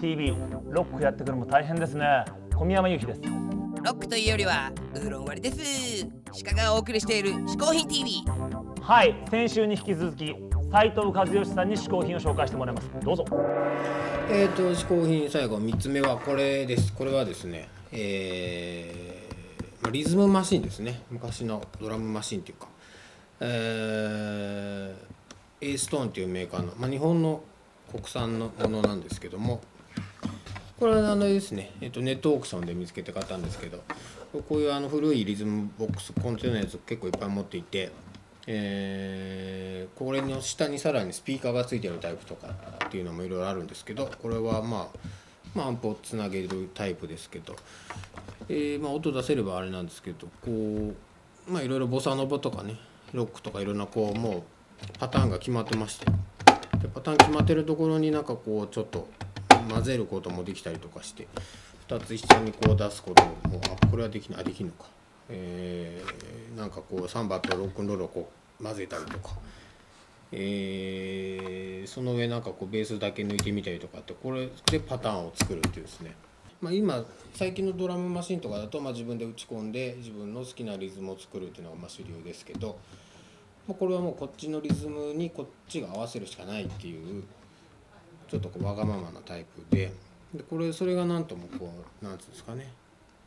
TV ロックやってくるのも大変ですね。小宮山由紀です。ロックというよりはウーロン割りです。鹿がお送りしている嗜好品 TV はい先週に引き続き斉藤和義さんに嗜好品を紹介してもらいます。どうぞ。えーと嗜好品最後3つ目はこれです。これはですねえーまあリズムマシンですね。昔のドラムマシンっていうか。えー、エーストーンっていうメーカーの、まあ、日本の国産のものなんですけどもこれはあのですね、えっと、ネットオークションで見つけて買ったんですけどこういうあの古いリズムボックスコンテナのやつ結構いっぱい持っていて、えーこれの下にさらにスピーカーがついてるタイプとかっていうのもいろいろあるんですけどこれはまあまあアンプをつなげるタイプですけど、えーまあ、音出せればあれなんですけどこうまあいろいろボサノバとかねロックとかいろんなこうもうパターンが決まってましてでパターン決まってるところになんかこうちょっと混ぜることもできたりとかして2つ一緒にこう出すこともあこれはできないあできるのか、えーなんかこうサンバとロックンロールをこう混ぜたりとか、えーその上なんかこうベースだけ抜いてみたりとかってこれでパターンを作るっていうですね。まあ、今最近のドラムマシンとかだと、まあ、自分で打ち込んで自分の好きなリズムを作るっていうのがまあ主流ですけど、これはもうこっちのリズムにこっちが合わせるしかないっていうちょっとこうわがままなタイプででこれそれがなんともこうなんつうんですかね、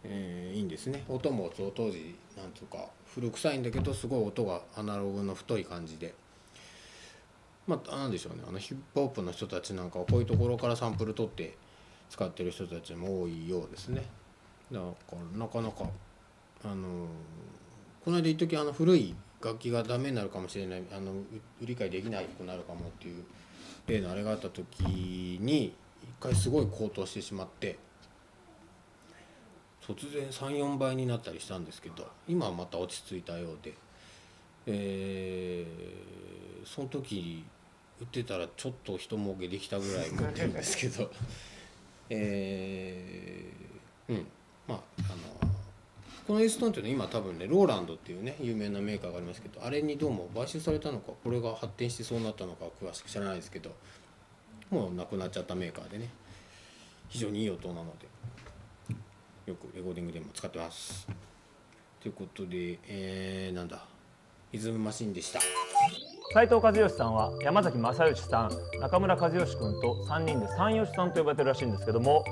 えいいんですね。音もそう当時なんつうか古臭いんだけどすごい音がアナログの太い感じで。まあ、なんでしょうね。あのヒップホップの人たちなんかはこういうところからサンプル取って使ってる人たちも多いようですね。だからなかなかあのこの間一時あの古い楽器がダメになるかもしれないあの売り買いできなくなるかもっていう例のあれがあった時に一回すごい高騰してしまって突然34倍になったりしたんですけど今はまた落ち着いたようで、えーその時売ってたらちょっと人儲けできたぐらい持ってるんですけど。えーうん。まああのこのエーストンっていうのは今多分ねローランドっていうね有名なメーカーがありますけどあれにどうも買収されたのかこれが発展してそうなったのか詳しく知らないですけどもうなくなっちゃったメーカーでね非常にいい音なのでよくレコーディングでも使ってます。ということで、えー、なんだリズムマシンでした。斉藤和義さんは山崎正義さん中村和義君と3人で三義さんと呼ばれてるらしいんですけども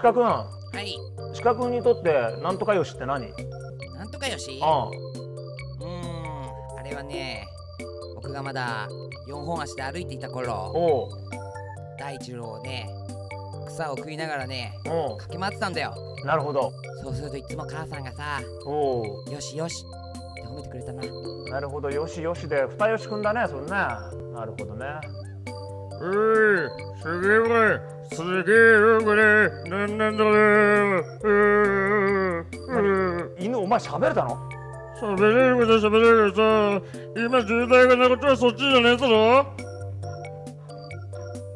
鹿君はい。鹿君にとってなんとかよしって何？なんとかよし？あうーん。あれはね僕がまだ4本足で歩いていたあ頃大一郎をね草を食いながらねお駆け回ってたんだよ。うなるほど。そうするといつも母さんがさよしよしって褒めてくれたな。なるほど。よしよしで二吉君だねそれねなるほどね。うい、すげえすげえよこれ、なんなんだろう、犬お前喋れたの？喋れることは喋れるけどさ、今渋滞がなことはそっちじゃねえだろ。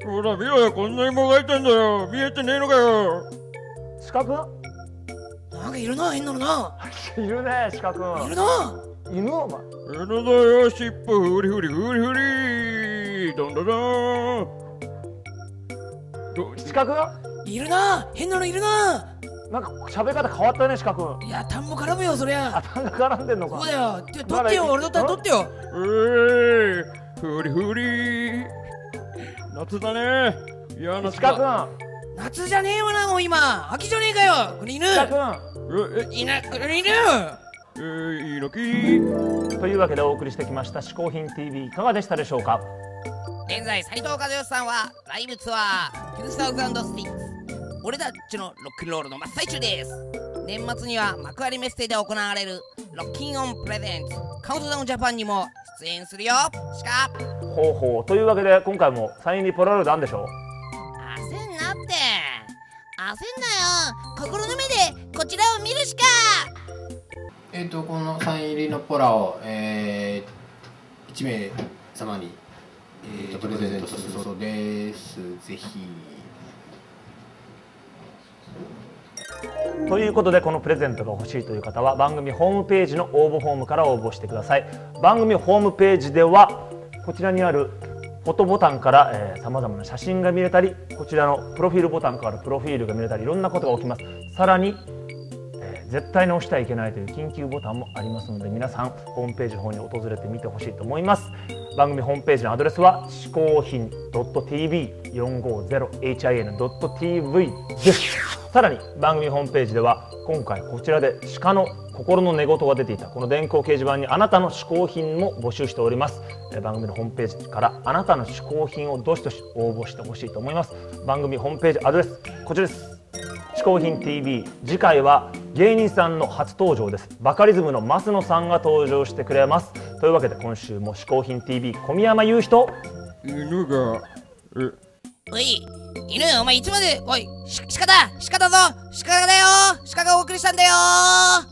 ほら見ろよ、こんなにもがいてんだよ、見えてねえのかよ。鹿君なんかいるな変なのな。いるね鹿い君るな。犬？お前。えのだよ、尻尾。ふりふりふりふり、どんどんどん。ど鹿君いるな。変なのいるな。なんか喋り方変わったね鹿君いや単語絡むよそりゃ。頭が絡んでんのか。そうだよ。て取ってよ俺だったら取ってよ。うい、ふりふり。夏だね。いや、夏鹿だ。君夏じゃねえわなもう今。秋じゃねえかよ。これ犬。鹿君え、いなこれ犬。えー、いいのきというわけでお送りしてきました「嗜好品 TV」いかがでしたでしょうか？現在斉藤和義さんはライブツアー2000スティ。ックス俺たちのロックンロールの真っ最中です。年末には幕張メッセで行われる rockin'on presents COUNTDOWN JAPAN にも出演するよ。しか。ほうほう。というわけで今回もサインにポラロイドあんでしょ焦んなって焦んなよ。心の目でこちらを見るしかえっ、とこのサイン入りのポラを、えー、1名様に、えー、プレゼントするそうです。ぜひ。ということでこのプレゼントが欲しいという方は番組ホームページの応募フォームから応募してください。番組ホームページではこちらにあるフォトボタンからさまざまな写真が見れたりこちらのプロフィールボタンからプロフィールが見れたりいろんなことが起きます。さらに、えー絶対に押してはいけないという緊急ボタンもありますので皆さんホームページの方に訪れてみてほしいと思います。番組ホームページのアドレスは嗜好品 .tv450hin.tv です。さらに番組ホームページでは今回こちらで鹿の心の寝言が出ていたこの電光掲示板にあなたの嗜好品も募集しております。え番組のホームページからあなたの嗜好品をどしどし応募してほしいと思います。番組ホームページアドレスこちらです。嗜好品 TV 次回は芸人さんの初登場です。バカリズムの増野さんが登場してくれます。というわけで今週も嗜好品 TV 小宮山雄人犬がえ。おい犬お前いつまでおいし鹿だ鹿だぞ。鹿だよ。鹿がお送りしたんだよ